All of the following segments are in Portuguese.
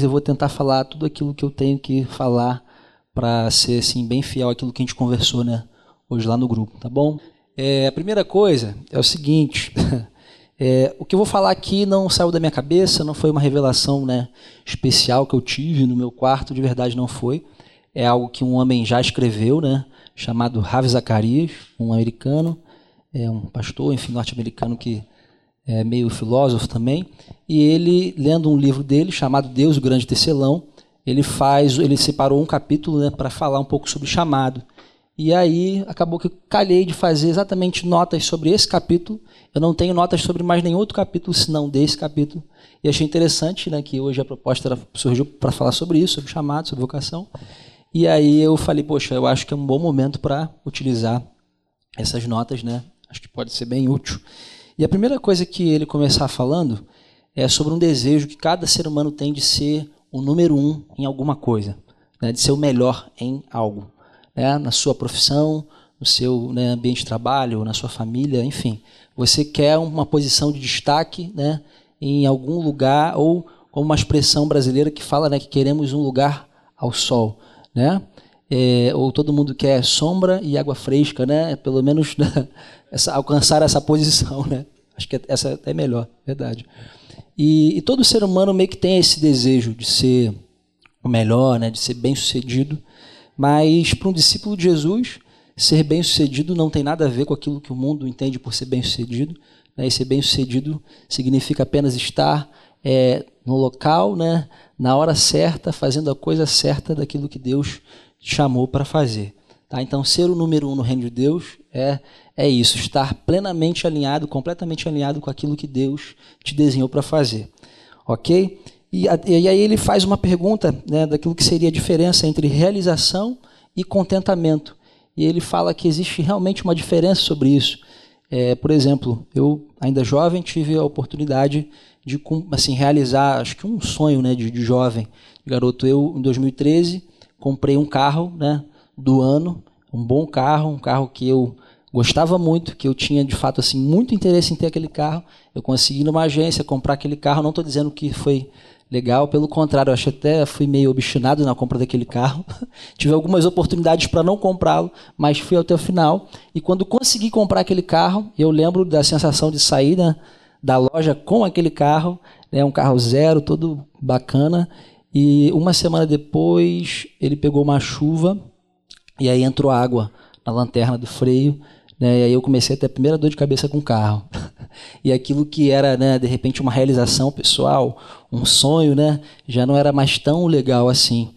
eu vou tentar falar tudo aquilo que eu tenho que falar para ser assim bem fiel àquilo que a gente conversou, né, hoje lá no grupo, tá bom? É, a primeira coisa é o seguinte, é, o que eu vou falar aqui não saiu da minha cabeça, não foi uma revelação, né, especial que eu tive no meu quarto, de verdade não foi. É algo que um homem já escreveu, né, chamado Ravi Zacarias, um americano, é um pastor, enfim, norte-americano que é meio filósofo também, e ele, lendo um livro dele chamado Deus, o Grande Tecelão, ele faz, ele separou um capítulo né, para falar um pouco sobre chamado. E aí acabou que eu calhei de fazer exatamente notas sobre esse capítulo. Eu não tenho notas sobre mais nenhum outro capítulo senão desse capítulo. E achei interessante né, que hoje a proposta era, surgiu para falar sobre isso, sobre chamado, sobre vocação. E aí eu falei, poxa, eu acho que é um bom momento para utilizar essas notas, né? Acho que pode ser bem útil. E a primeira coisa que ele começar falando é sobre um desejo que cada ser humano tem de ser o número um em alguma coisa, né? de ser o melhor em algo, né? na sua profissão, no seu né, ambiente de trabalho, na sua família, enfim. Você quer uma posição de destaque né, em algum lugar, ou como uma expressão brasileira que fala né, que queremos um lugar ao sol. Né? É, ou todo mundo quer sombra e água fresca, né? pelo menos né, essa, alcançar essa posição, né? Acho que essa é melhor, verdade. E, e, todo ser humano meio que tem esse desejo de ser o melhor, né? De ser bem sucedido. Mas para um discípulo de Jesus, ser bem sucedido não tem nada a ver com aquilo que o mundo entende por ser bem sucedido. Né? E ser bem sucedido significa apenas estar é, no local, né? Na hora certa, fazendo a coisa certa daquilo que Deus chamou para fazer. Tá? Então, ser o número um no reino de Deus é, é isso, estar plenamente alinhado, completamente alinhado com aquilo que Deus te desenhou para fazer. Ok? E, e, aí ele faz uma pergunta né, daquilo que seria a diferença entre realização e contentamento. E ele fala que existe realmente uma diferença sobre isso. É, por exemplo, eu, ainda jovem, tive a oportunidade de assim, realizar, acho que um sonho né, de, de jovem, de garoto. Eu, em 2013, comprei um carro, né, do ano, um bom carro, um carro que eu gostava muito, que eu tinha de fato assim muito interesse em ter aquele carro. Eu consegui numa agência comprar aquele carro. Não estou dizendo que foi legal, pelo contrário, eu acho até fui meio obstinado na compra daquele carro. Tive algumas oportunidades para não comprá-lo, mas fui até o final. E quando consegui comprar aquele carro, eu lembro da sensação de sair né, da loja com aquele carro, né, um carro zero, todo bacana. E uma semana depois ele pegou uma chuva e aí entrou água na lanterna do freio, né? E aí eu comecei a ter a primeira dor de cabeça com o carro. e aquilo que era, né, de repente, uma realização pessoal, um sonho, né, já não era mais tão legal assim.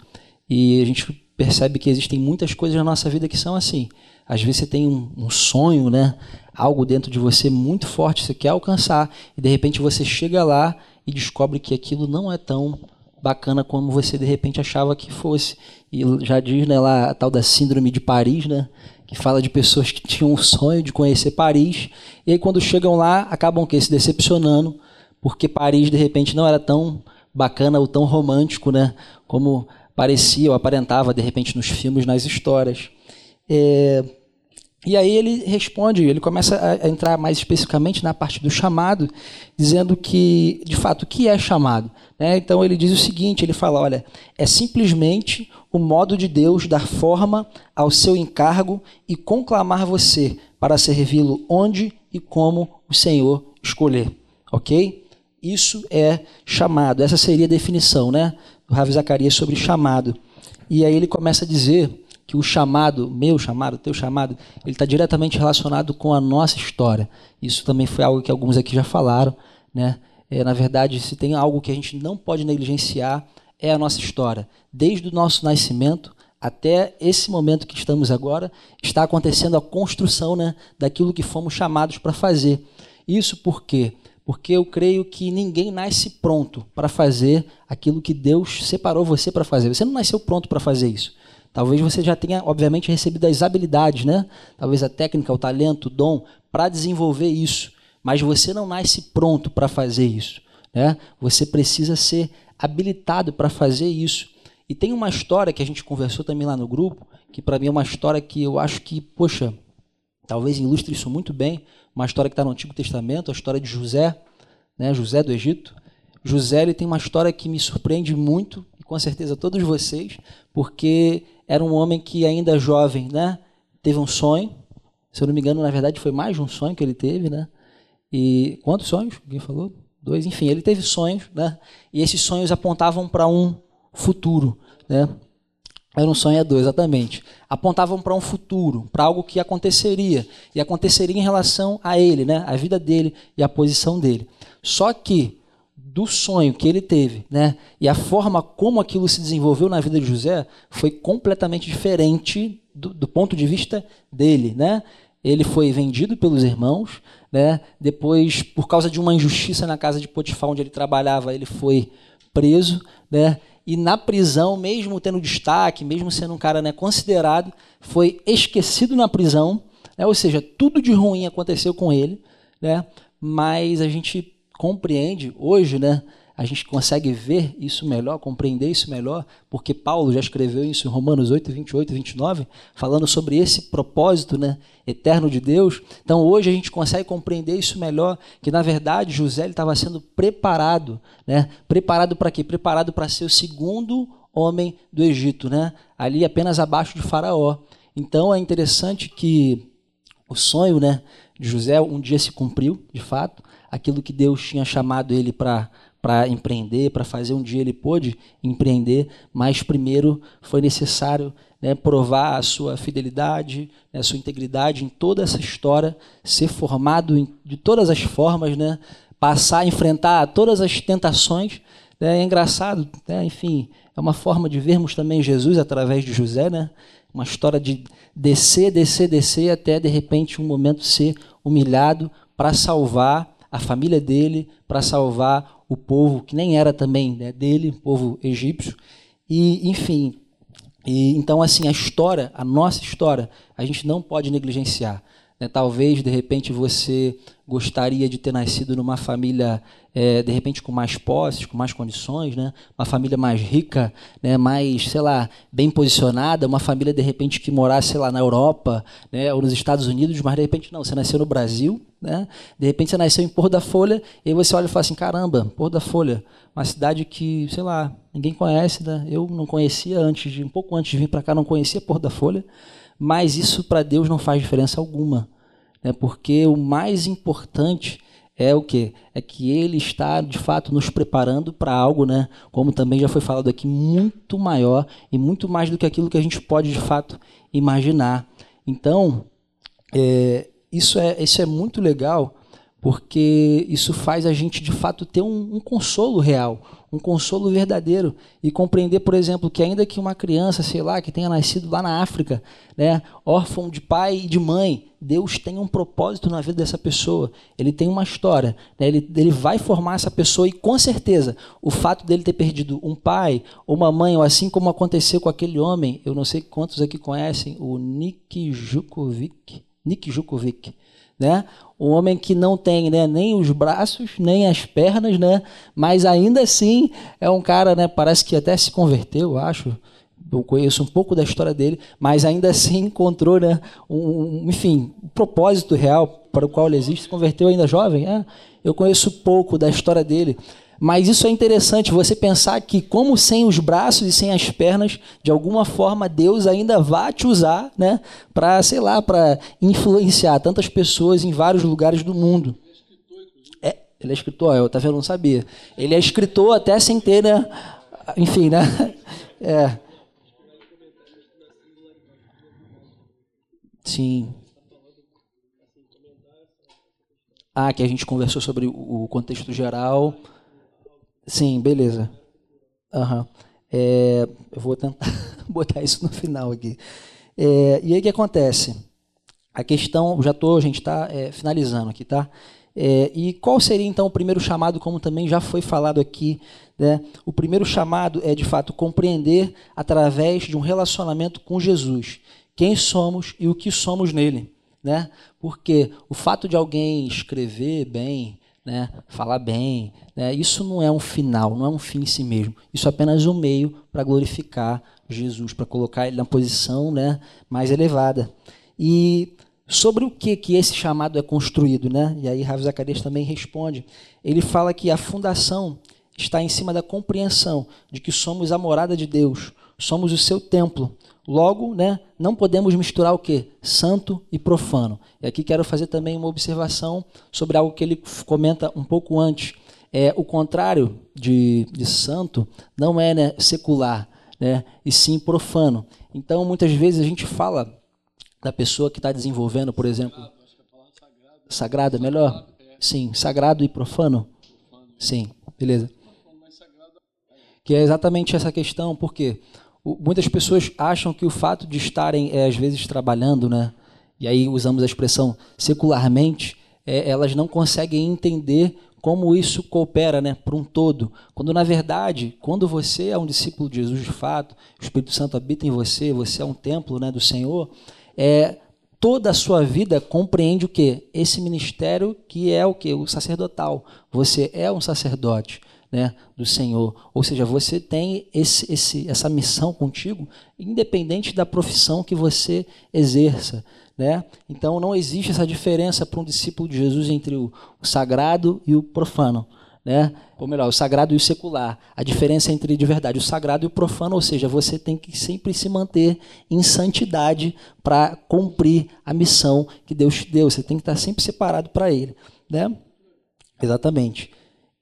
E a gente percebe que existem muitas coisas na nossa vida que são assim. Às vezes você tem um, um sonho, né, algo dentro de você muito forte, você quer alcançar, e de repente você chega lá e descobre que aquilo não é tão bacana como você de repente achava que fosse. E já diz né, lá a tal da síndrome de Paris, né? Que fala de pessoas que tinham um sonho de conhecer Paris. E aí quando chegam lá, acabam que se decepcionando, porque Paris de repente não era tão bacana ou tão romântico, né? Como parecia ou aparentava de repente nos filmes, nas histórias. É, e aí ele responde, ele começa a entrar mais especificamente na parte do chamado, dizendo que, de fato, o que é chamado? Né? Então ele diz o seguinte, ele fala, olha, é simplesmente o modo de Deus dar forma ao seu encargo e conclamar você para servi-lo onde e como o Senhor escolher. Ok? Isso é chamado, essa seria a definição né, do Ravi Zacarias sobre chamado. E aí ele começa a dizer que o chamado, meu chamado, teu chamado, ele está diretamente relacionado com a nossa história. Isso também foi algo que alguns aqui já falaram, né? É, na verdade, se tem algo que a gente não pode negligenciar, é a nossa história. Desde o nosso nascimento até esse momento que estamos agora, está acontecendo a construção né, daquilo que fomos chamados para fazer. Isso por quê? Porque eu creio que ninguém nasce pronto para fazer aquilo que Deus separou você para fazer. Você não nasceu pronto para fazer isso. Talvez você já tenha, obviamente, recebido as habilidades, né? Talvez a técnica, o talento, o dom para desenvolver isso. Mas você não nasce pronto para fazer isso. Né? Você precisa ser habilitado para fazer isso. E tem uma história que a gente conversou também lá no grupo, que para mim é uma história que eu acho que, poxa, talvez ilustre isso muito bem. Uma história que está no Antigo Testamento, a história de José, né? José do Egito. José ele tem uma história que me surpreende muito, com certeza todos vocês, porque era um homem que ainda jovem, né, teve um sonho. Se eu não me engano, na verdade foi mais de um sonho que ele teve, né? E quantos sonhos? Alguém falou? Dois, enfim, ele teve sonhos, né? E esses sonhos apontavam para um futuro, né? Era um sonhador, exatamente. Apontavam para um futuro, para algo que aconteceria. E aconteceria em relação a ele, né? a vida dele e a posição dele. Só que, do sonho que ele teve, né? e a forma como aquilo se desenvolveu na vida de José, foi completamente diferente do, do ponto de vista dele. Né? Ele foi vendido pelos irmãos, né? depois, por causa de uma injustiça na casa de Potifar, onde ele trabalhava, ele foi preso. Né? e na prisão, mesmo tendo destaque, mesmo sendo um cara né, considerado, foi esquecido na prisão, né, ou seja, tudo de ruim aconteceu com ele, né, mas a gente compreende hoje, né, a gente consegue ver isso melhor, compreender isso melhor, porque Paulo já escreveu isso em Romanos 8, 28 e 29, falando sobre esse propósito né, eterno de Deus. Então hoje a gente consegue compreender isso melhor, que na verdade José estava sendo preparado. Né? Preparado para quê? Preparado para ser o segundo homem do Egito, né? ali apenas abaixo de Faraó. Então é interessante que o sonho né, de José um dia se cumpriu, de fato, aquilo que Deus tinha chamado ele para para empreender, para fazer um dia ele pôde empreender, mas primeiro foi necessário né, provar a sua fidelidade, né, a sua integridade em toda essa história, ser formado em, de todas as formas, né, passar a enfrentar todas as tentações. Né, é engraçado, né, enfim, é uma forma de vermos também Jesus através de José, né, uma história de descer, descer, descer, até de repente um momento ser humilhado para salvar a família dele, para salvar o povo que nem era também né, dele, o povo egípcio. E, enfim, e, então, assim, a história, a nossa história, a gente não pode negligenciar. Né? Talvez, de repente, você gostaria de ter nascido numa família, é, de repente, com mais posses, com mais condições, né? uma família mais rica, né? mais, sei lá, bem posicionada, uma família, de repente, que morasse, sei lá, na Europa né? ou nos Estados Unidos, mas, de repente, não, você nasceu no Brasil, né? de repente, você nasceu em Porto da Folha, e aí você olha e fala assim, caramba, Porto da Folha, uma cidade que, sei lá, ninguém conhece, né? eu não conhecia antes, de um pouco antes de vir para cá, não conhecia Porto da Folha, mas isso para Deus não faz diferença alguma né? porque o mais importante é o que? É que ele está, de fato, nos preparando para algo, né? como também já foi falado aqui, muito maior e muito mais do que aquilo que a gente pode, de fato, imaginar. Então, é, isso, é, isso é muito legal, porque isso faz a gente, de fato, ter um, um consolo real, um consolo verdadeiro e compreender, por exemplo, que ainda que uma criança, sei lá, que tenha nascido lá na África, né, órfão de pai e de mãe, Deus tem um propósito na vida dessa pessoa. Ele tem uma história. Né, ele, ele vai formar essa pessoa e, com certeza, o fato dele ter perdido um pai ou uma mãe, ou assim como aconteceu com aquele homem, eu não sei quantos aqui conhecem, o Nick Jukovic, Nick Jukovic, né? Um homem que não tem né, nem os braços, nem as pernas, né? Mas ainda assim é um cara, né? Parece que até se converteu, acho. Eu conheço um pouco da história dele, mas ainda assim encontrou, né? Um, enfim, um propósito real para o qual ele existe. Se converteu ainda jovem, é? Eu conheço pouco da história dele, mas isso é interessante, você pensar que, como sem os braços e sem as pernas, de alguma forma Deus ainda vai te usar, né, para, sei lá, para influenciar tantas pessoas em vários lugares do mundo. É, ele é escritor, eu tá vendo, não sabia. Ele é escritor até sem ter, né, enfim, né? É. Sim. Ah, que a gente conversou sobre o contexto geral. Sim, beleza. Uhum. É, eu vou tentar botar isso no final aqui. É, e aí o que acontece? A questão, já estou, a gente está é, finalizando aqui, tá? É, e qual seria então o primeiro chamado, como também já foi falado aqui? Né? O primeiro chamado é de fato compreender através de um relacionamento com Jesus quem somos e o que somos nele. Né? Porque o fato de alguém escrever bem, né, falar bem. Né, isso não é um final, não é um fim em si mesmo. Isso é apenas um meio para glorificar Jesus, para colocar ele na posição né, mais elevada. E sobre o que, que esse chamado é construído, né? E aí Ravi Zacarias também responde. Ele fala que a fundação está em cima da compreensão de que somos a morada de Deus, somos o seu templo. Logo, né, não podemos misturar o que? Santo e profano. E aqui quero fazer também uma observação sobre algo que ele comenta um pouco antes. É, o contrário de, de santo não é né, secular, né, e sim profano. Então, muitas vezes a gente fala da pessoa que está desenvolvendo, por exemplo. Sagrado é melhor? Sim, sagrado e profano? Sim, beleza. Que é exatamente essa questão, porque muitas pessoas acham que o fato de estarem, é, às vezes, trabalhando, né? E aí usamos a expressão secularmente, é, elas não conseguem entender como isso coopera né, para um todo. Quando, na verdade, quando você é um discípulo de Jesus de fato, o Espírito Santo habita em você, você é um templo né, do Senhor, é, toda a sua vida compreende o que? Esse ministério que é o que? O sacerdotal. Você é um sacerdote né, do Senhor. Ou seja, você tem esse, esse, essa missão contigo, independente da profissão que você exerça. Né? Então não existe essa diferença para um discípulo de Jesus entre o, o sagrado e o profano né? ou melhor, o sagrado e o secular. A diferença entre de verdade o sagrado e o profano, ou seja, você tem que sempre se manter em santidade para cumprir a missão que Deus te deu. Você tem que estar sempre separado para Ele, né? Exatamente.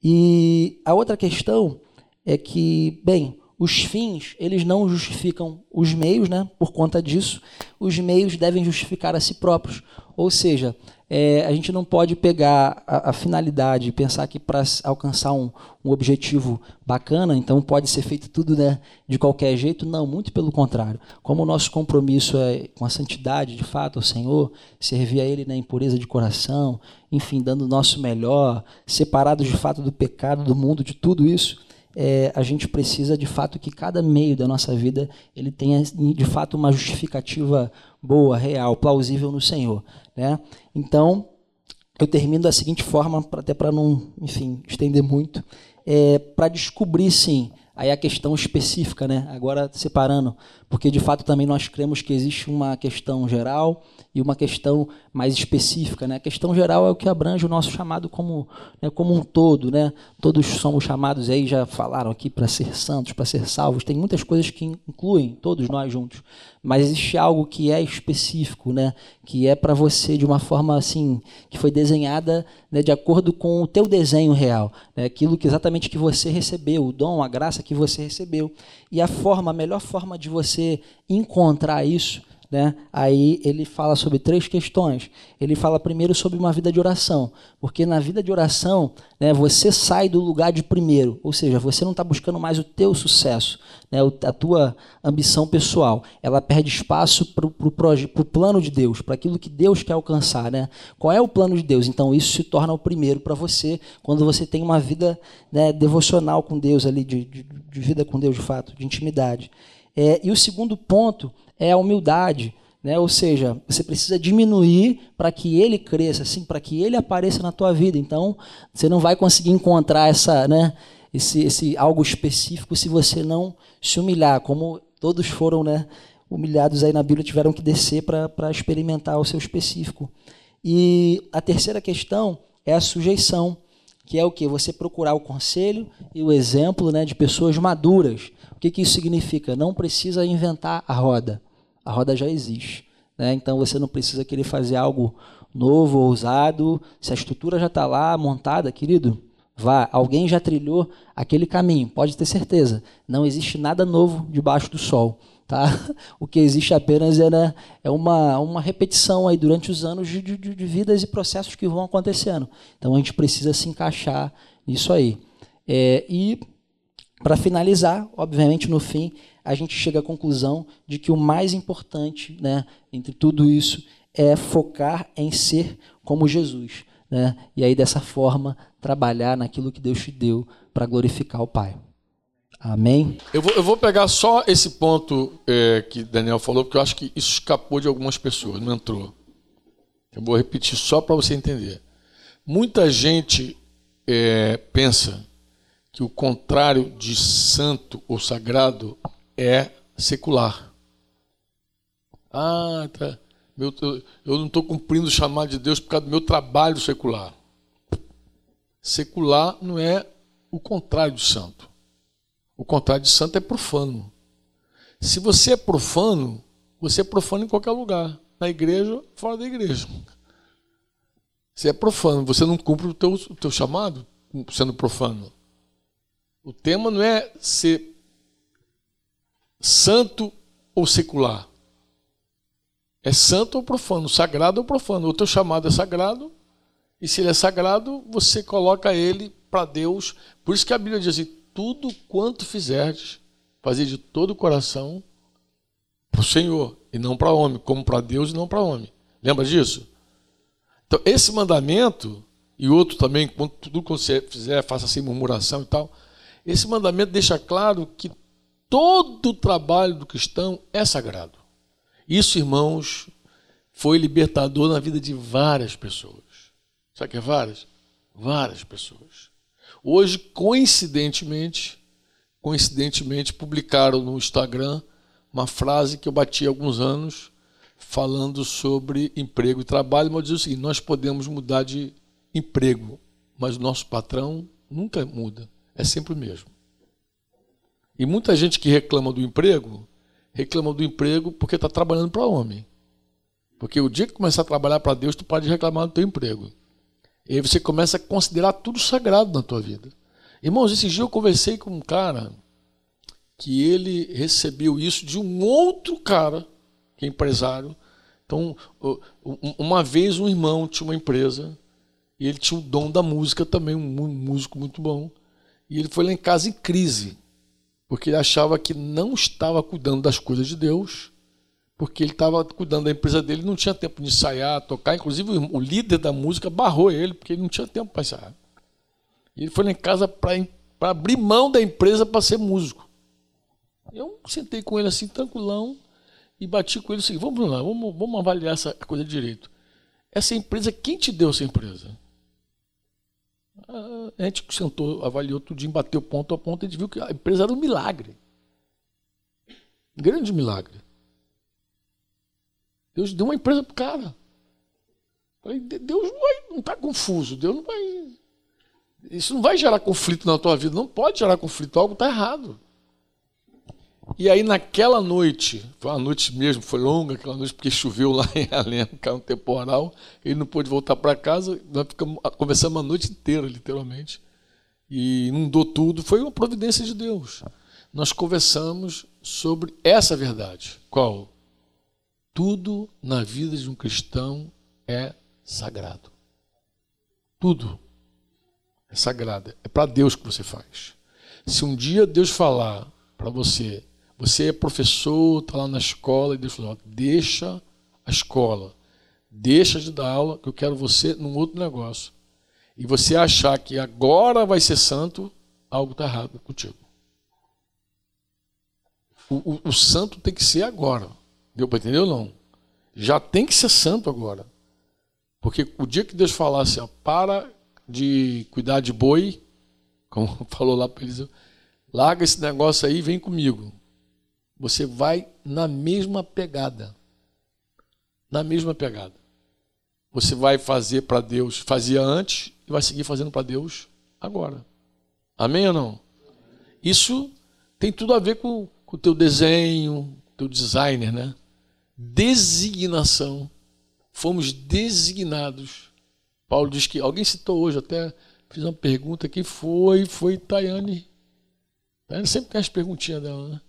E a outra questão é que, bem, os fins, eles não justificam os meios, né? Por conta disso, os meios devem justificar a si próprios. Ou seja, é, a gente não pode pegar a, a finalidade e pensar que para alcançar um, um, objetivo bacana, então pode ser feito tudo né, de qualquer jeito. Não, muito pelo contrário. Como o nosso compromisso é com a santidade, de fato, ao Senhor, servir a Ele na impureza de coração, enfim, dando o nosso melhor, separados de fato do pecado, do mundo, de tudo isso. É, a gente precisa de fato que cada meio da nossa vida ele tenha de fato uma justificativa boa, real, plausível no Senhor. Né? Então, eu termino da seguinte forma, até para não, enfim, estender muito, é, para descobrir, sim, aí a questão específica, né? agora separando, porque de fato também nós cremos que existe uma questão geral e uma questão mais específica. Né? A questão geral é o que abrange o nosso chamado como, né, como um todo. Né? Todos somos chamados, aí já falaram aqui, para ser santos, para ser salvos. Tem muitas coisas que incluem todos nós juntos. Mas existe algo que é específico, né? que é para você de uma forma assim, que foi desenhada né, de acordo com o teu desenho real. Né? Aquilo que exatamente que você recebeu, o dom, a graça que você recebeu. E a forma, a melhor forma de você encontrar isso né? Aí ele fala sobre três questões. Ele fala primeiro sobre uma vida de oração, porque na vida de oração, né, você sai do lugar de primeiro, ou seja, você não está buscando mais o teu sucesso, né, a tua ambição pessoal. Ela perde espaço para o plano de Deus, para aquilo que Deus quer alcançar. Né? Qual é o plano de Deus? Então isso se torna o primeiro para você quando você tem uma vida né, devocional com Deus ali, de, de, de vida com Deus de fato, de intimidade. É, e o segundo ponto é a humildade. Né? Ou seja, você precisa diminuir para que ele cresça, assim, para que ele apareça na tua vida. Então, você não vai conseguir encontrar essa, né, esse, esse algo específico se você não se humilhar, como todos foram né, humilhados aí na Bíblia, tiveram que descer para experimentar o seu específico. E a terceira questão é a sujeição, que é o que? Você procurar o conselho e o exemplo né, de pessoas maduras. O que, que isso significa? Não precisa inventar a roda a roda já existe. Né? Então você não precisa querer fazer algo novo, ousado. Se a estrutura já está lá montada, querido, vá. Alguém já trilhou aquele caminho, pode ter certeza. Não existe nada novo debaixo do sol. Tá? O que existe apenas é, uma, uma repetição aí durante os anos de, de, de vidas e processos que vão acontecendo. Então a gente precisa se encaixar nisso aí. É, e para finalizar, obviamente no fim, a gente chega à conclusão de que o mais importante né, entre tudo isso é focar em ser como Jesus. Né? E aí, dessa forma, trabalhar naquilo que Deus te deu para glorificar o Pai. Amém? Eu vou, eu vou pegar só esse ponto é, que Daniel falou, porque eu acho que isso escapou de algumas pessoas, não entrou. Eu vou repetir só para você entender. Muita gente é, pensa que o contrário de santo ou sagrado é secular. Ah, tá. Meu, eu não estou cumprindo o chamado de Deus por causa do meu trabalho secular. Secular não é o contrário de santo. O contrário de santo é profano. Se você é profano, você é profano em qualquer lugar, na igreja, fora da igreja. Você é profano, você não cumpre o teu, o teu chamado sendo profano. O tema não é ser santo ou secular. É santo ou profano, sagrado ou profano. O teu chamado é sagrado, e se ele é sagrado, você coloca ele para Deus. Por isso que a Bíblia diz assim: tudo quanto fizerdes, fazer de todo o coração para o Senhor e não para homem, como para Deus e não para homem. Lembra disso? Então, esse mandamento, e outro também, quando tudo que você fizer, faça sem murmuração e tal. Esse mandamento deixa claro que todo o trabalho do cristão é sagrado. Isso, irmãos, foi libertador na vida de várias pessoas. Sabe que é várias? Várias pessoas. Hoje, coincidentemente, coincidentemente, publicaram no Instagram uma frase que eu bati há alguns anos falando sobre emprego e trabalho, mas diz o seguinte: nós podemos mudar de emprego, mas o nosso patrão nunca muda, é sempre o mesmo. E muita gente que reclama do emprego reclama do emprego porque está trabalhando para homem. Porque o dia que começar a trabalhar para Deus, tu pode reclamar do teu emprego. E aí você começa a considerar tudo sagrado na tua vida. Irmãos, esse dia eu conversei com um cara que ele recebeu isso de um outro cara, que é empresário. Então, uma vez um irmão tinha uma empresa e ele tinha o dom da música também, um músico muito bom. E ele foi lá em casa em crise porque ele achava que não estava cuidando das coisas de Deus, porque ele estava cuidando da empresa dele, não tinha tempo de ensaiar, tocar. Inclusive, o líder da música barrou ele, porque ele não tinha tempo para ensaiar. E ele foi lá em casa para abrir mão da empresa para ser músico. Eu sentei com ele assim, tranquilão, e bati com ele assim: vamos lá, vamos, vamos avaliar essa coisa direito. Essa empresa, quem te deu essa empresa? A gente sentou, avaliou tudinho, bateu ponto a ponto, a gente viu que a empresa era um milagre. Um grande milagre. Deus deu uma empresa para o cara. Falei, Deus não está confuso, Deus não vai. Isso não vai gerar conflito na tua vida, não pode gerar conflito, algo está errado. E aí naquela noite, foi uma noite mesmo, foi longa aquela noite, porque choveu lá em Além, caiu um temporal, ele não pôde voltar para casa, nós ficamos, conversamos a noite inteira, literalmente, e inundou tudo, foi uma providência de Deus. Nós conversamos sobre essa verdade. Qual? Tudo na vida de um cristão é sagrado. Tudo é sagrado. É para Deus que você faz. Se um dia Deus falar para você, você é professor, está lá na escola, e Deus falou: deixa a escola, deixa de dar aula, que eu quero você num outro negócio. E você achar que agora vai ser santo, algo está errado contigo. O, o, o, santo tem que ser agora. Deu para entender ou não? Já tem que ser santo agora. Porque o dia que Deus falar assim, ó, para de cuidar de boi, como falou lá para eles, larga esse negócio aí e vem comigo. Você vai na mesma pegada. Na mesma pegada. Você vai fazer para Deus, fazia antes e vai seguir fazendo para Deus agora. Amém ou não? Isso tem tudo a ver com o teu desenho, teu designer, né? Designação. Fomos designados. Paulo diz que alguém citou hoje até fiz uma pergunta que foi foi Tayane. Tayane sempre tem as perguntinhas dela, né?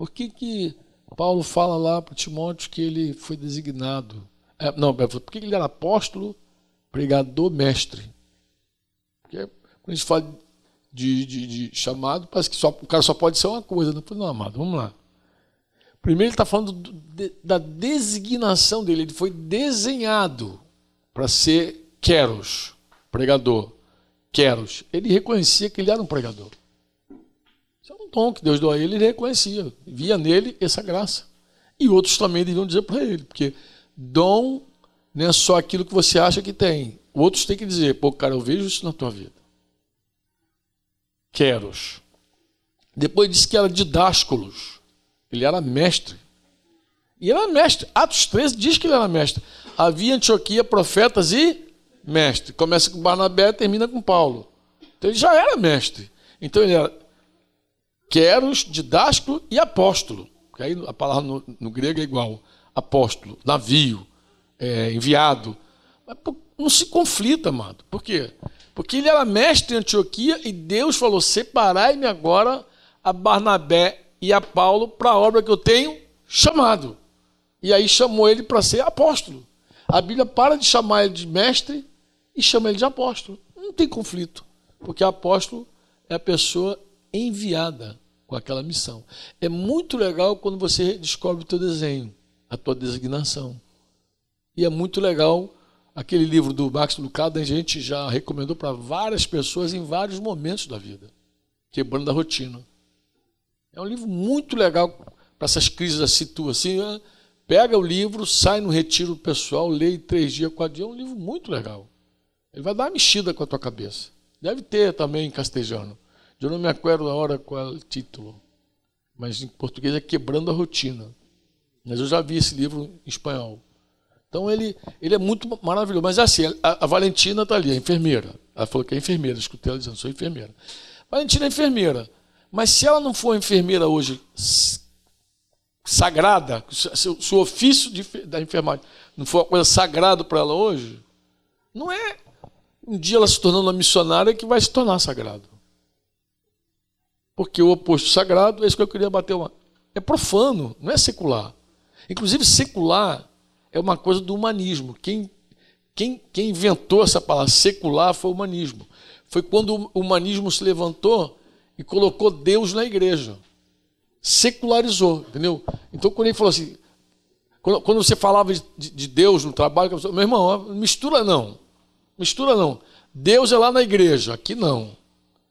Por que, que Paulo fala lá para Timóteo que ele foi designado? É, não, por que ele era apóstolo, pregador, mestre? Porque quando a gente fala de, de, de chamado, parece que só, o cara só pode ser uma coisa. Não, não amado, vamos lá. Primeiro ele está falando do, de, da designação dele. Ele foi desenhado para ser Queros, pregador. Queros. Ele reconhecia que ele era um pregador dom que Deus deu a ele, ele reconhecia, via nele essa graça. E outros também deviam dizer para ele, porque dom não é só aquilo que você acha que tem. Outros têm que dizer, pô, cara, eu vejo isso na tua vida. Queros. Depois disse que era didásculos. Ele era mestre. E era mestre. Atos 13 diz que ele era mestre. Havia Antioquia profetas e mestre. Começa com Barnabé termina com Paulo. Então ele já era mestre. Então ele era queros, didástico e apóstolo. Porque aí a palavra no, no grego é igual. Apóstolo, navio, é, enviado. Mas não se conflita, amado. Por quê? Porque ele era mestre em Antioquia e Deus falou: separai-me agora a Barnabé e a Paulo para a obra que eu tenho chamado. E aí chamou ele para ser apóstolo. A Bíblia para de chamar ele de mestre e chama ele de apóstolo. Não tem conflito, porque apóstolo é a pessoa enviada com aquela missão. É muito legal quando você descobre o teu desenho, a tua designação. E é muito legal aquele livro do Max Lucado, a gente já recomendou para várias pessoas em vários momentos da vida, Quebrando a Rotina. É um livro muito legal para essas crises assim, tu assim, ah, pega o livro, sai no retiro pessoal, lê em três dias, quatro dias, é um livro muito legal. Ele vai dar uma mexida com a tua cabeça. Deve ter também em castelhano. Eu não me acordo a hora qual título, mas em português é Quebrando a Rotina. Mas eu já vi esse livro em espanhol. Então ele, ele é muito maravilhoso. Mas é assim, a, a Valentina está ali, a enfermeira. Ela falou que é enfermeira, escutei ela dizendo, sou enfermeira. Valentina é enfermeira. Mas se ela não for enfermeira hoje sagrada, se o ofício de, da enfermagem não for uma coisa sagrada para ela hoje, não é um dia ela se tornando uma missionária que vai se tornar sagrado. Porque o oposto sagrado, é isso que eu queria bater uma. É profano, não é secular. Inclusive, secular é uma coisa do humanismo. Quem, quem, quem inventou essa palavra secular foi o humanismo. Foi quando o humanismo se levantou e colocou Deus na igreja. Secularizou, entendeu? Então, quando ele falou assim, quando, quando você falava de, de, Deus no trabalho, meu irmão, mistura não. Mistura não. Deus é lá na igreja, aqui não.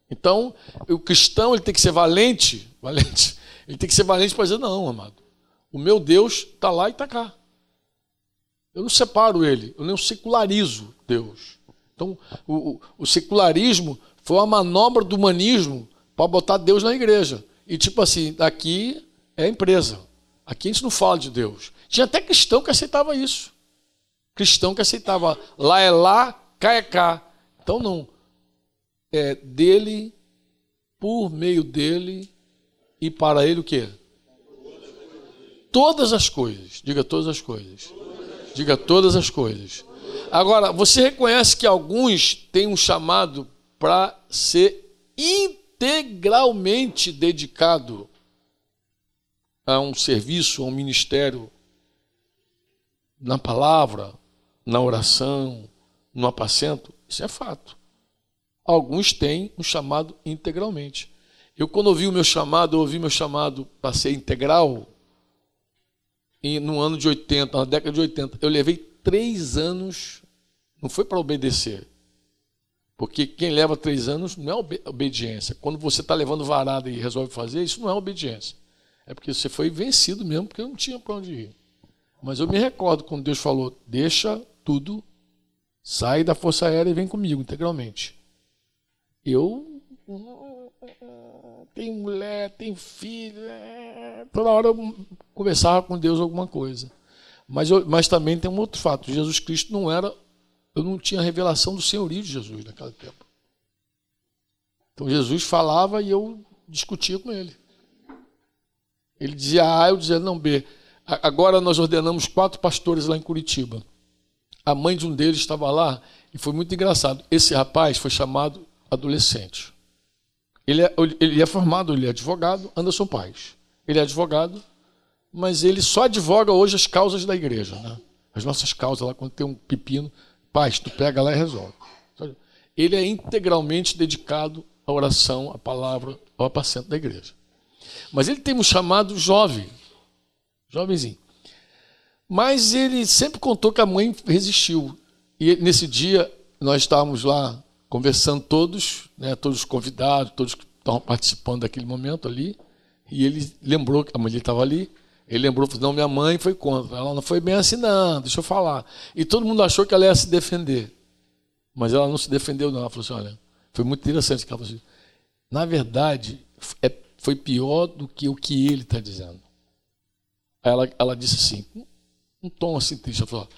Então, o cristão ele tem que ser valente, valente. Ele tem que ser valente para dizer, não, amado. O meu Deus está lá e está cá. Eu não separo ele, eu não secularizo Deus. Então, o, o, o secularismo foi uma manobra do humanismo para botar Deus na igreja. E tipo assim, aqui é a empresa. Aqui a gente não fala de Deus. Tinha até cristão que aceitava isso. Cristão que aceitava lá é lá, cá é cá. Então não. É dele, por meio dele e para ele o quê? Todas as coisas. Diga todas as coisas. Diga todas as coisas. Agora, você reconhece que alguns têm um chamado para ser integralmente dedicado a um serviço, a um ministério, na palavra, na oração, no apacento, isso é fato. Alguns têm um chamado integralmente. Eu, quando ouvi o meu chamado, eu ouvi meu chamado para ser integral, e no ano de 80, na década de 80, eu levei três anos, não foi para obedecer, porque quem leva três anos não é obediência. Quando você está levando varada e resolve fazer, isso não é obediência. É porque você foi vencido mesmo, porque não tinha para onde ir. Mas eu me recordo quando Deus falou: deixa tudo, sai da Força Aérea e vem comigo integralmente. Eu tenho mulher, tenho filho, é... toda hora eu conversava com Deus alguma coisa. Mas, eu, mas também tem um outro fato: Jesus Cristo não era eu não tinha revelação do senhorio de Jesus naquele tempo. Então Jesus falava e eu discutia com ele. Ele dizia A, eu dizia não B. Agora nós ordenamos quatro pastores lá em Curitiba. A mãe de um deles estava lá e foi muito engraçado. Esse rapaz foi chamado adolescente. Ele é, ele é formado, ele é advogado, Anderson Paz. Ele é advogado, mas ele só advoga hoje as causas da igreja. Né? As nossas causas lá, quando tem um pepino, Paz, tu pega lá e resolve. Ele é integralmente dedicado à oração, à palavra, ao apacento da igreja. Mas ele tem um chamado jovem, jovenzinho. Mas ele sempre contou que a mãe resistiu. E nesse dia nós estávamos lá conversando todos, né, todos os convidados, todos que estavam participando daquele momento ali. E ele lembrou que a mãe estava ali. Ele lembrou, não, minha mãe foi contra. Ela não foi bem assim, não, deixa eu falar. E todo mundo achou que ela ia se defender. Mas ela não se defendeu, não. Ela falou assim: olha, foi muito interessante que ela falou assim. Na verdade, é, foi pior do que o que ele está dizendo. Aí ela, ela disse assim, um tom assim triste, ela falou: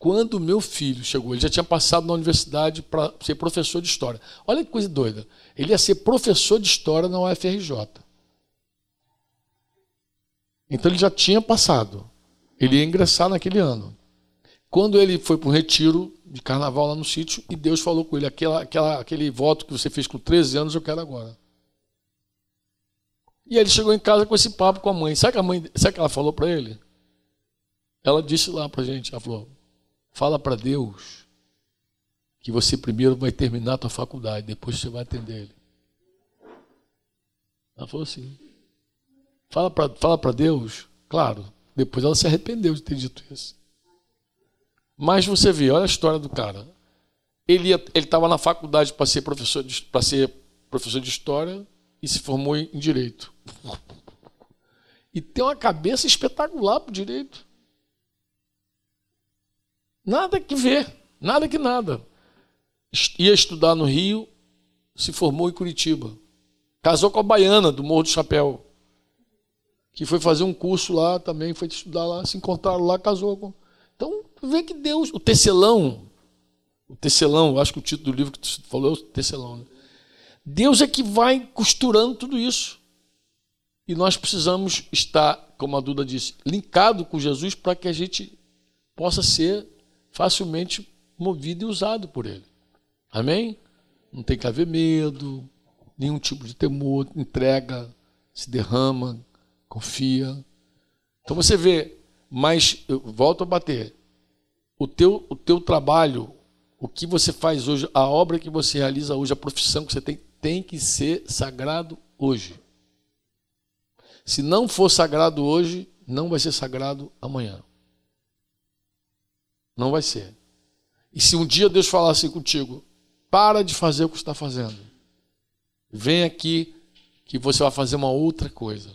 Quando meu filho chegou, ele já tinha passado na universidade para ser professor de história. Olha que coisa doida. Ele ia ser professor de história na UFRJ. Então ele já tinha passado. Ele ia ingressar naquele ano. Quando ele foi para um retiro de carnaval lá no sítio, e Deus falou com ele: aquela, aquela, aquele voto que você fez com 13 anos, eu quero agora. E ele chegou em casa com esse papo com a mãe. Sabe que a mãe, sabe que ela falou para ele? Ela disse lá para gente: ela falou, Fala para Deus que você primeiro vai terminar a tua faculdade, depois você vai atender ele. Ela falou assim. Fala para fala Deus, claro, depois ela se arrependeu de ter dito isso. Mas você vê, olha a história do cara. Ele estava na faculdade para ser professor para ser professor de história e se formou em direito. E tem uma cabeça espetacular para direito. Nada que ver, nada que nada. Ia estudar no Rio, se formou em Curitiba. Casou com a baiana do Morro do Chapéu, que foi fazer um curso lá também, foi estudar lá, se encontraram lá, casou com. Então, vê que Deus, o tecelão, o tecelão, acho que o título do livro que tu falou é o tecelão. Né? Deus é que vai costurando tudo isso. E nós precisamos estar, como a Duda disse, linkado com Jesus para que a gente possa ser facilmente movido e usado por ele. Amém? Não tem que haver medo, nenhum tipo de temor, entrega, se derrama, confia. Então você vê, mas eu volto a bater. O teu, o teu trabalho, o que você faz hoje, a obra que você realiza hoje, a profissão que você tem, tem que ser sagrado hoje. Se não for sagrado hoje, não vai ser sagrado amanhã. Não vai ser. E se um dia Deus falar assim contigo, para de fazer o que está fazendo. Vem aqui que você vai fazer uma outra coisa.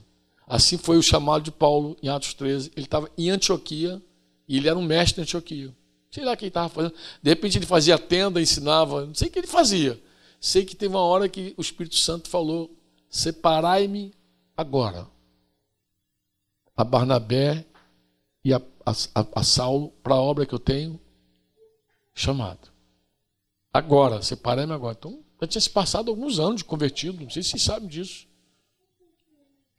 Assim foi o chamado de Paulo em Atos 13. Ele estava em Antioquia e ele era um mestre em Antioquia. Sei lá o que ele estava fazendo. De repente ele fazia tenda, ensinava. Não sei o que ele fazia. Sei que teve uma hora que o Espírito Santo falou: Separai-me agora a Barnabé e a a, a, a Saulo para a obra que eu tenho chamado. Agora, separei-me agora. Então, já tinha se passado alguns anos de convertido, não sei se vocês sabem disso.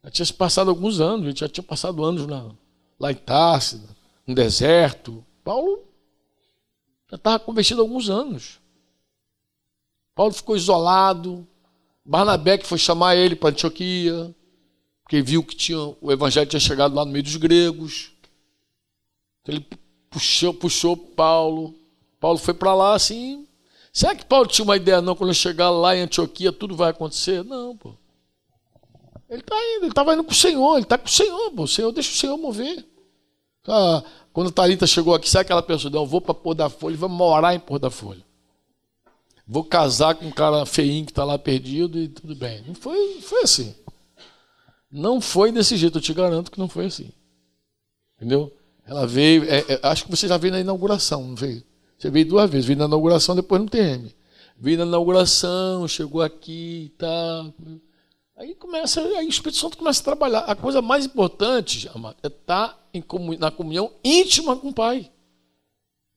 Já tinha se passado alguns anos, já tinha passado anos na, lá em Tarsi, no deserto. Paulo já estava convertido há alguns anos. Paulo ficou isolado. Barnabé que foi chamar ele para Antioquia, porque viu que tinha, o evangelho tinha chegado lá no meio dos gregos. Ele puxou, puxou Paulo. Paulo foi para lá assim. Será que Paulo tinha uma ideia, não, quando chegar lá em Antioquia tudo vai acontecer? Não, pô. Ele está indo, ele estava indo com o Senhor, ele está com o Senhor, pô. O Senhor deixa o Senhor mover. Ah, quando Talita chegou aqui, sabe aquela pessoa? Não, vou para Pôr da Folha, vou morar em Pôr da Folha. Vou casar com um cara feinho que está lá perdido e tudo bem. Não foi, não foi assim. Não foi desse jeito, eu te garanto que não foi assim. Entendeu? Ela veio, é, é, acho que você já veio na inauguração, não veio? Você veio duas vezes, veio na inauguração, depois no TM. Veio na inauguração, chegou aqui e tá. Aí começa, aí o Espírito Santo começa a trabalhar. A coisa mais importante, amado, é estar tá comunhão, na comunhão íntima com o Pai.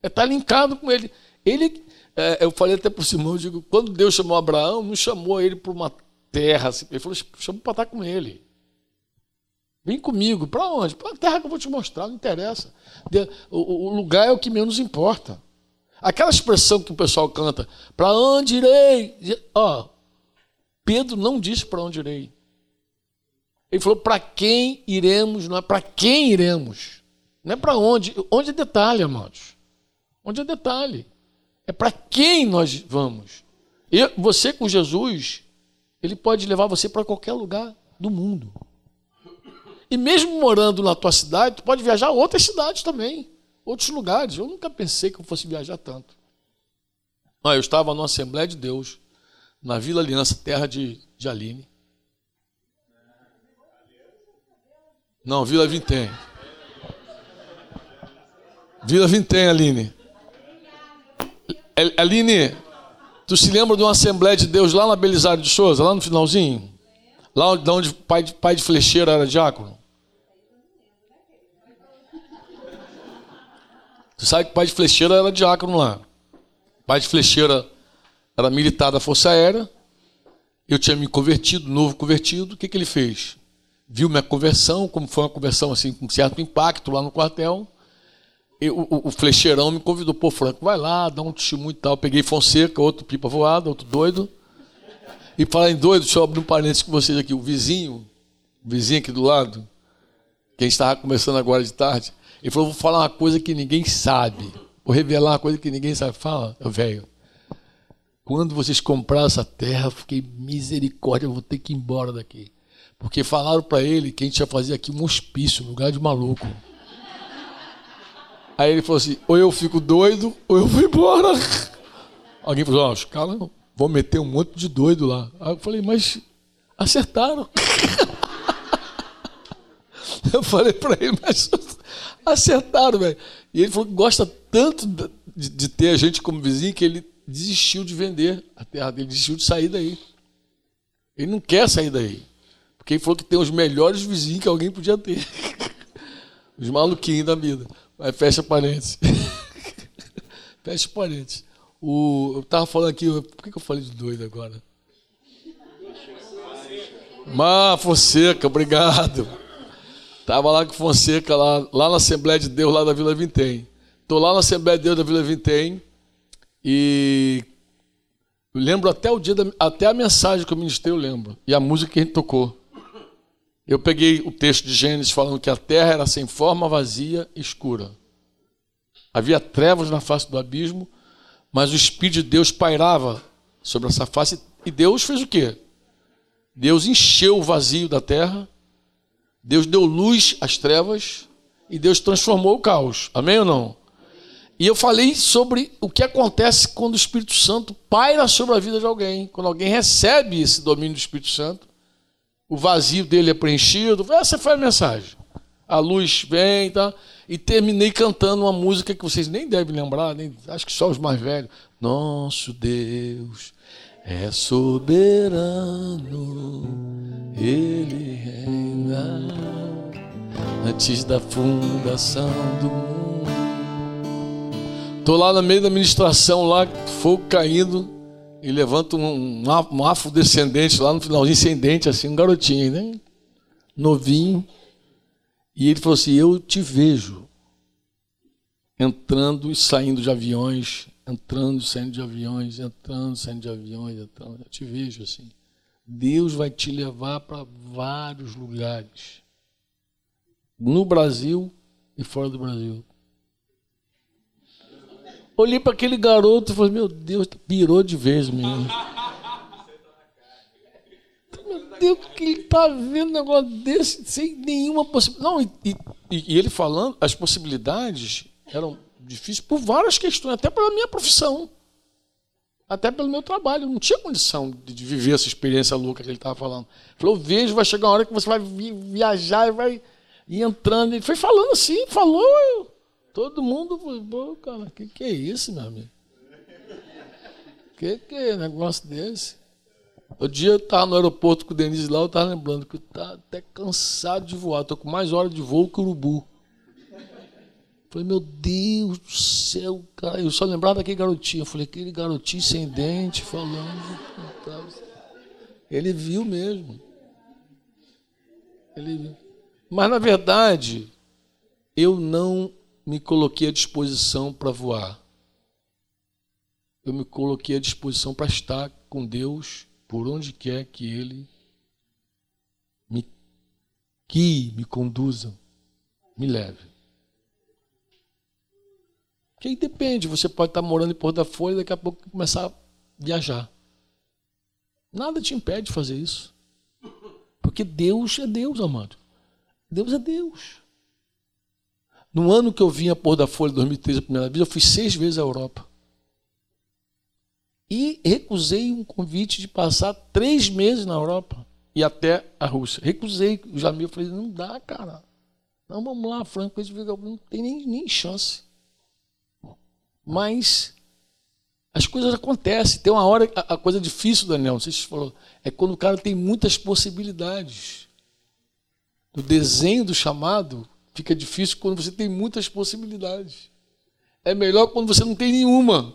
É estar tá linkado com Ele. Ele, é, eu falei até por Simão, eu digo, quando Deus chamou Abraão, não chamou ele para uma terra, assim, ele falou, chamou para estar com ele. Vem comigo. Para onde? Para a terra que eu vou te mostrar, não interessa. O, lugar é o que menos importa. Aquela expressão que o pessoal canta, para onde irei? Ó, Pedro não disse para onde irei. Ele falou para quem iremos, não é para quem iremos. Não é para onde. Onde é detalhe, amados. Onde é detalhe. É para quem nós vamos. E você com Jesus, ele pode levar você para qualquer lugar do mundo. E mesmo morando na tua cidade, tu pode viajar a outras cidades também, outros lugares. Eu nunca pensei que eu fosse viajar tanto. Ah, eu estava numa Assembleia de Deus, na Vila Aliança, terra de, de Aline. Não, Vila Vintém. Vila Vintém, Aline. Aline, tu se lembra de uma Assembleia de Deus lá na Belisário de Souza, lá no finalzinho? Lá onde o pai, pai de flecheiro era diácono? Tu sabe que o pai de flecheira era diácono lá. O pai de flecheira era militar da Força Aérea. Eu tinha me convertido, novo convertido. O que, que ele fez? Viu minha conversão, como foi uma conversão assim, com certo impacto lá no quartel. Eu, o, o, flecheirão me convidou, pô, Franco, vai lá, dá um testemunho e tal. peguei Fonseca, outro pipa voada, outro doido. E falar em doido, deixa eu abrir um parênteses com vocês aqui. O vizinho, o vizinho aqui do lado, quem estava começando agora de tarde, ele falou: vou falar uma coisa que ninguém sabe. Vou revelar uma coisa que ninguém sabe. Fala, velho. Quando vocês compraram essa terra, eu fiquei misericórdia, eu vou ter que ir embora daqui. Porque falaram para ele que a gente ia fazer aqui um hospício, um lugar de maluco. Aí ele falou assim: ou eu fico doido, ou eu vou embora. Alguém falou: ó, os caras vão meter um monte de doido lá. Aí eu falei: mas acertaram. Eu falei para ele, mas acertaram, velho. E ele falou que gosta tanto de, de, ter a gente como vizinho que ele desistiu de vender a terra dele, desistiu de sair daí. Ele não quer sair daí. Porque ele falou que tem os melhores vizinhos que alguém podia ter. Os maluquinhos da vida. Mas fecha parênteses. fecha parênteses. O, eu estava falando aqui, por que, que eu falei de doido agora? Má Fonseca, obrigado. Estava lá com Fonseca, lá, lá na Assembleia de Deus, lá da Vila Vintém. Estou lá na Assembleia de Deus da Vila Vintém e lembro até o dia, da, até a mensagem que eu ministrei, eu lembro. E a música que a gente tocou. Eu peguei o texto de Gênesis falando que a terra era sem forma, vazia, escura. Havia trevas na face do abismo, mas o Espírito de Deus pairava sobre essa face. E Deus fez o quê? Deus encheu o vazio da terra Deus deu luz às trevas e Deus transformou o caos. Amém ou não? E eu falei sobre o que acontece quando o Espírito Santo paira sobre a vida de alguém. Quando alguém recebe esse domínio do Espírito Santo, o vazio dele é preenchido. Essa foi a mensagem. A luz vem, tá? E terminei cantando uma música que vocês nem devem lembrar, nem, acho que só os mais velhos. Nosso Deus é soberano, Ele reina antes da fundação do mundo. Tô lá no meio da ministração, lá, fogo caindo, e levanto um, um afrodescendente lá no finalzinho, ascendente, assim, um garotinho, né? Novinho. E ele falou assim: Eu te vejo entrando e saindo de aviões entrando, saindo de aviões, entrando, saindo de aviões, entrando. Eu te vejo assim. Deus vai te levar para vários lugares. No Brasil e fora do Brasil. Olhei para aquele garoto e falei, meu Deus, pirou de vez, menino. Meu Deus, que ele está vendo um negócio desse sem nenhuma possibilidade. Não, e, e, e ele falando, as possibilidades eram difícil por várias questões, até pela minha profissão, até pelo meu trabalho. Eu não tinha condição de viver essa experiência louca que ele estava falando. Ele falou: vejo, vai chegar uma hora que você vai viajar e vai ir entrando. Ele foi falando assim, falou. Todo mundo falou: cara, que, que é isso, meu amigo? Que, que é negócio desse? O dia eu estava no aeroporto com o Denise lá, eu estava lembrando que eu estava até cansado de voar. Estou com mais horas de voo que o urubu. Falei, meu Deus do céu, cara. Eu só lembrava daquele garotinho. Eu falei, aquele garotinho sem dente falando. Ele viu mesmo. Ele viu. Mas, na verdade, eu não me coloquei à disposição para voar. Eu me coloquei à disposição para estar com Deus por onde quer que Ele me guie, me conduza, me leve. Que aí depende, você pode estar morando em Porto da Folha e daqui a pouco começar a viajar. Nada te impede de fazer isso. Porque Deus é Deus, amado. Deus é Deus. No ano que eu vim a Porto da Folha, 2013, a primeira vez, eu fui seis vezes à Europa. E recusei um convite de passar três meses na Europa e até a Rússia. Recusei o Jamil, falei, não dá, cara. Não, vamos lá, Franco, não tem nem, nem chance. Mas as coisas acontecem. Tem uma hora, a, a coisa difícil, Daniel, não sei se você falou, é quando o cara tem muitas possibilidades. O desenho do chamado fica difícil quando você tem muitas possibilidades. é melhor quando você não tem nenhuma.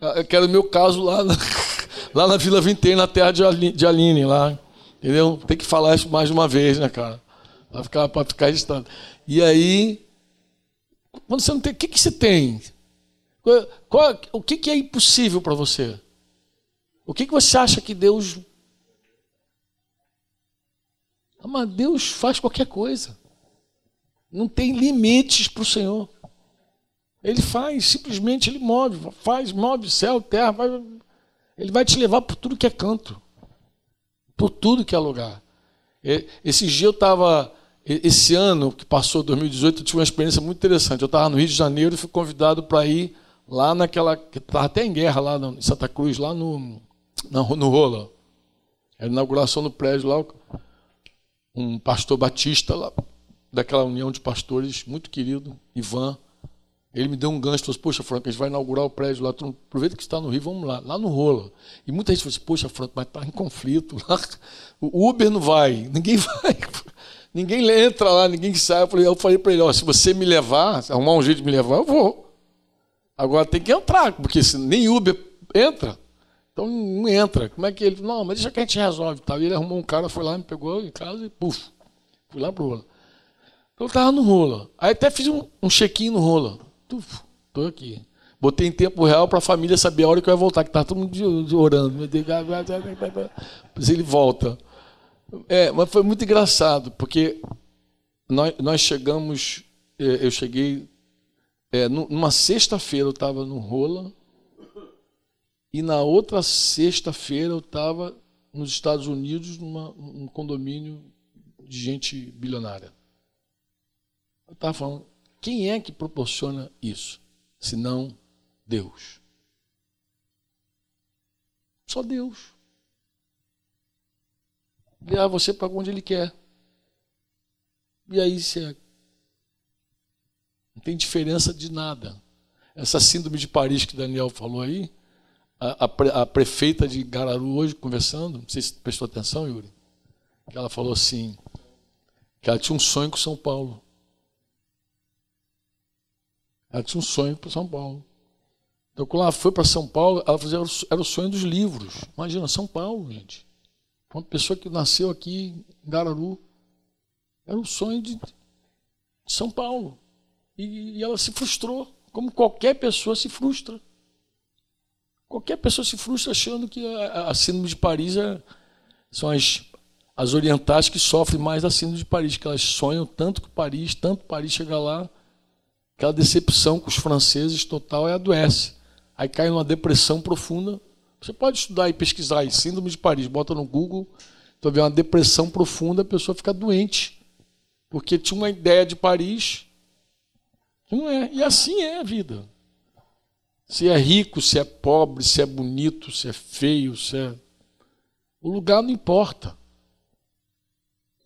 Ah, que era o meu caso lá na, lá na Vila Vintém, na terra de Aline, lá. Entendeu? Tem que falar isso mais uma vez, né, cara? Para ficar, pra ficar registrado. E aí, quando você não tem, o que, que você tem? Qual, qual, o que, que é impossível para você? O que, que você acha que Deus. Mas Deus faz qualquer coisa. Não tem limites para o Senhor. Ele faz, simplesmente ele move, faz, move céu, terra, vai, ele vai te levar por tudo que é canto, por tudo que é lugar. Esse dia eu estava, esse ano que passou, 2018, eu tive uma experiência muito interessante. Eu estava no Rio de Janeiro e fui convidado para ir lá naquela, que estava até em guerra lá em Santa Cruz, lá no, no Rola. Era a inauguração do prédio lá, um pastor batista lá, daquela união de pastores, muito querido, Ivan. Ele me deu um gancho, falou assim, poxa, Franco, a gente vai inaugurar o prédio lá, aproveita que está no Rio, vamos lá, lá no Rola. E muita gente falou assim, poxa, Franco, mas está em conflito lá. O Uber não vai, ninguém vai. Ninguém entra lá, ninguém sai. Eu falei, eu falei para ele, ó, se você me levar, arrumar um jeito de me levar, eu vou. Agora tem que entrar, porque se nem Uber entra, então não entra. Como é que ele. Não, mas deixa que a gente resolve. Tá? Ele arrumou um cara, foi lá, me pegou em casa e puf, fui lá pro Rola. Então eu estava no Rola. Aí até fiz um, um check-in no Rola. Estou aqui. Botei em tempo real para a família saber a hora que eu ia voltar, que estava todo mundo orando. Depois ele volta. É, mas foi muito engraçado, porque nós, nós chegamos, é, eu cheguei, é, numa sexta-feira eu estava no Rola, e na outra sexta-feira eu estava nos Estados Unidos, numa, num condomínio de gente bilionária. Eu estava falando, quem é que proporciona isso? Senão Deus. Só Deus. Levar você para onde Ele quer. E aí você não tem diferença de nada. Essa síndrome de Paris que Daniel falou aí, a, a, a prefeita de Gararu hoje conversando, não sei se prestou atenção, Yuri, que ela falou assim, que ela tinha um sonho com São Paulo. Ela tinha um sonho para São Paulo. Então, quando ela foi para São Paulo, ela fazia, era o sonho dos livros. Imagina, São Paulo, gente. Uma pessoa que nasceu aqui em Gararu. Era o sonho de, de São Paulo. E, e ela se frustrou, como qualquer pessoa se frustra. Qualquer pessoa se frustra achando que a, a síndrome de Paris é, são as, as orientais que sofrem mais da síndrome de Paris, que elas sonham tanto com Paris, tanto Paris chega lá, Aquela decepção com os franceses total é adoece. Aí cai numa depressão profunda. Você pode estudar e pesquisar aí, síndrome de Paris, bota no Google, tu vê uma depressão profunda, a pessoa fica doente. Porque tinha uma ideia de Paris não é. E assim é a vida. Se é rico, se é pobre, se é bonito, se é feio, se é. O lugar não importa.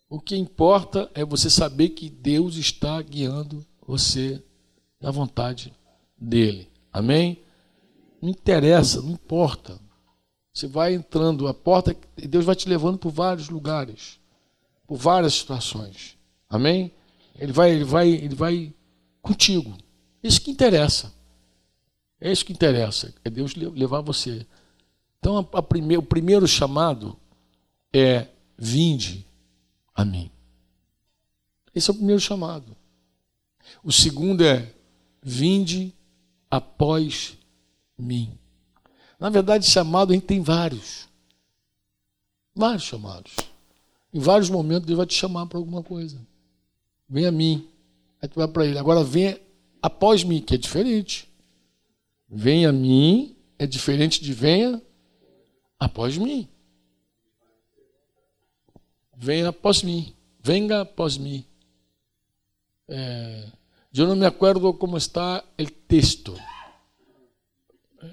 O que importa é você saber que Deus está guiando você da vontade dele. Amém? Não interessa, não importa. Você vai entrando, a porta, Deus vai te levando por vários lugares, por várias situações. Amém? Ele vai, ele vai, ele vai contigo. Isso que interessa. É isso que interessa. É Deus levar você. Então, a, a o primeiro chamado é vinde a mim. Esse é o primeiro chamado. O segundo é Vinde após mim. Na verdade, chamado a gente tem vários. Vários chamados. Em vários momentos Deus vai te chamar para alguma coisa. Vem a mim. Aí tu vai para ele. Agora vem após mim, que é diferente. Venha a mim é diferente de venha após mim. Venha após mim. Venga após mim. É, Yo no me acuerdo cómo está el texto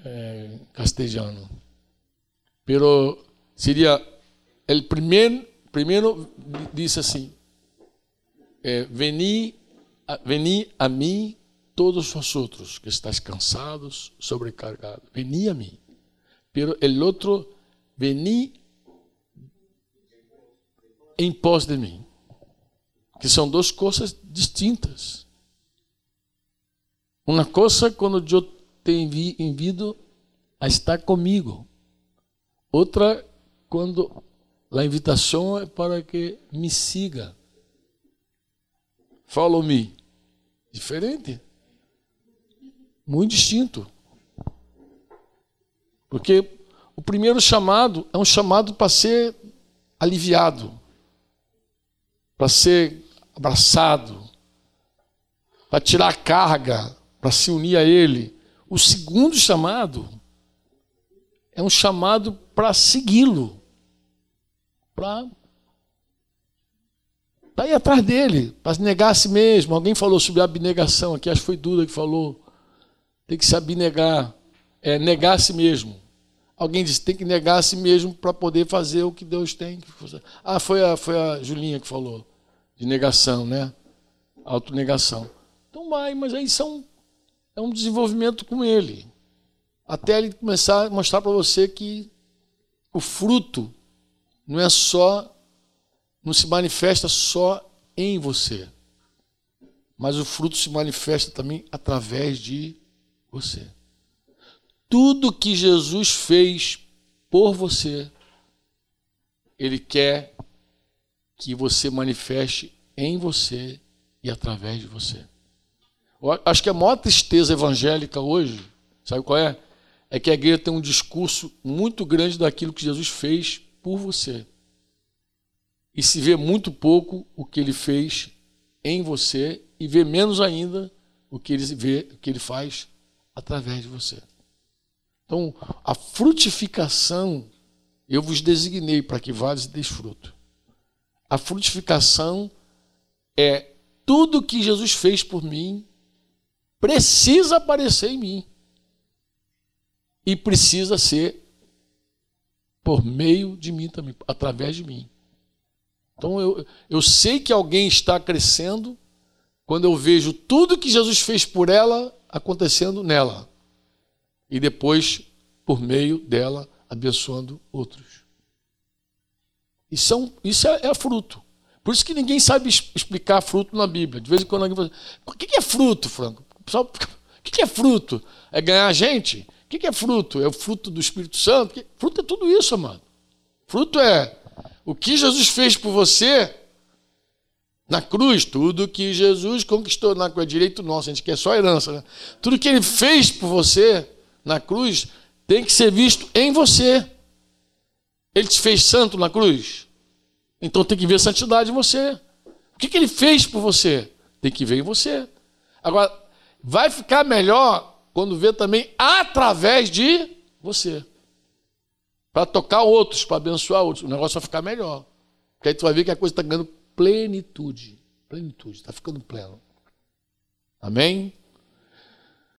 eh, castellano, pero sería el primer, primero dice así, eh, vení, a, vení a mí todos vosotros que estáis cansados, sobrecargados, vení a mí. Pero el otro, vení em pós de mim, que são duas coisas distintas. Uma coisa quando eu te envido a estar comigo. Outra quando a invitação é para que me siga. Follow me. Diferente. Muito distinto. Porque o primeiro chamado é um chamado para ser aliviado, para ser abraçado, para tirar a carga, para se unir a Ele. O segundo chamado é um chamado para segui-lo, para ir atrás dele, para negar a si mesmo. Alguém falou sobre abnegação aqui, acho que foi Duda que falou. Tem que se abnegar, é negar a si mesmo. Alguém disse tem que negar a si mesmo para poder fazer o que Deus tem. Ah, foi a, foi a Julinha que falou de negação, né? Autonegação. Então vai, mas aí são, é um desenvolvimento com ele. Até ele começar a mostrar para você que o fruto não é só, não se manifesta só em você, mas o fruto se manifesta também através de você tudo que Jesus fez por você, Ele quer que você manifeste em você e através de você. Eu acho que a maior tristeza evangélica hoje, sabe qual é? É que a igreja tem um discurso muito grande daquilo que Jesus fez por você. E se vê muito pouco o que ele fez em você e vê menos ainda o que ele vê, o que ele faz através de você. Então, a frutificação, eu vos designei para que vades e deis. A frutificação é tudo que Jesus fez por mim precisa aparecer em mim. E precisa ser por meio de mim também, através de mim. Então eu, eu sei que alguém está crescendo quando eu vejo tudo que Jesus fez por ela acontecendo nela e depois, por meio dela, abençoando outros. Isso, é, um, isso é, é fruto. Por isso que ninguém sabe explicar fruto na Bíblia. De vez em quando alguém fala, o que é fruto, Franco? O que é fruto? É ganhar gente? O que é fruto? É o fruto do Espírito Santo? Fruto é tudo isso, amado. Fruto é o que Jesus fez por você na cruz, tudo que Jesus conquistou na cruz, é direito nosso, a gente quer só herança, né? Tudo que ele fez por você na cruz tem que ser visto em você. Ele te fez santo na cruz? Então tem que ver santidade em você. O que, que ele fez por você? Tem que ver em você. Agora, vai ficar melhor quando vê também através de você. Para tocar outros, para abençoar outros. O negócio vai ficar melhor. Porque aí tu vai ver que a coisa está ganhando plenitude. Plenitude, está ficando pleno. Amém?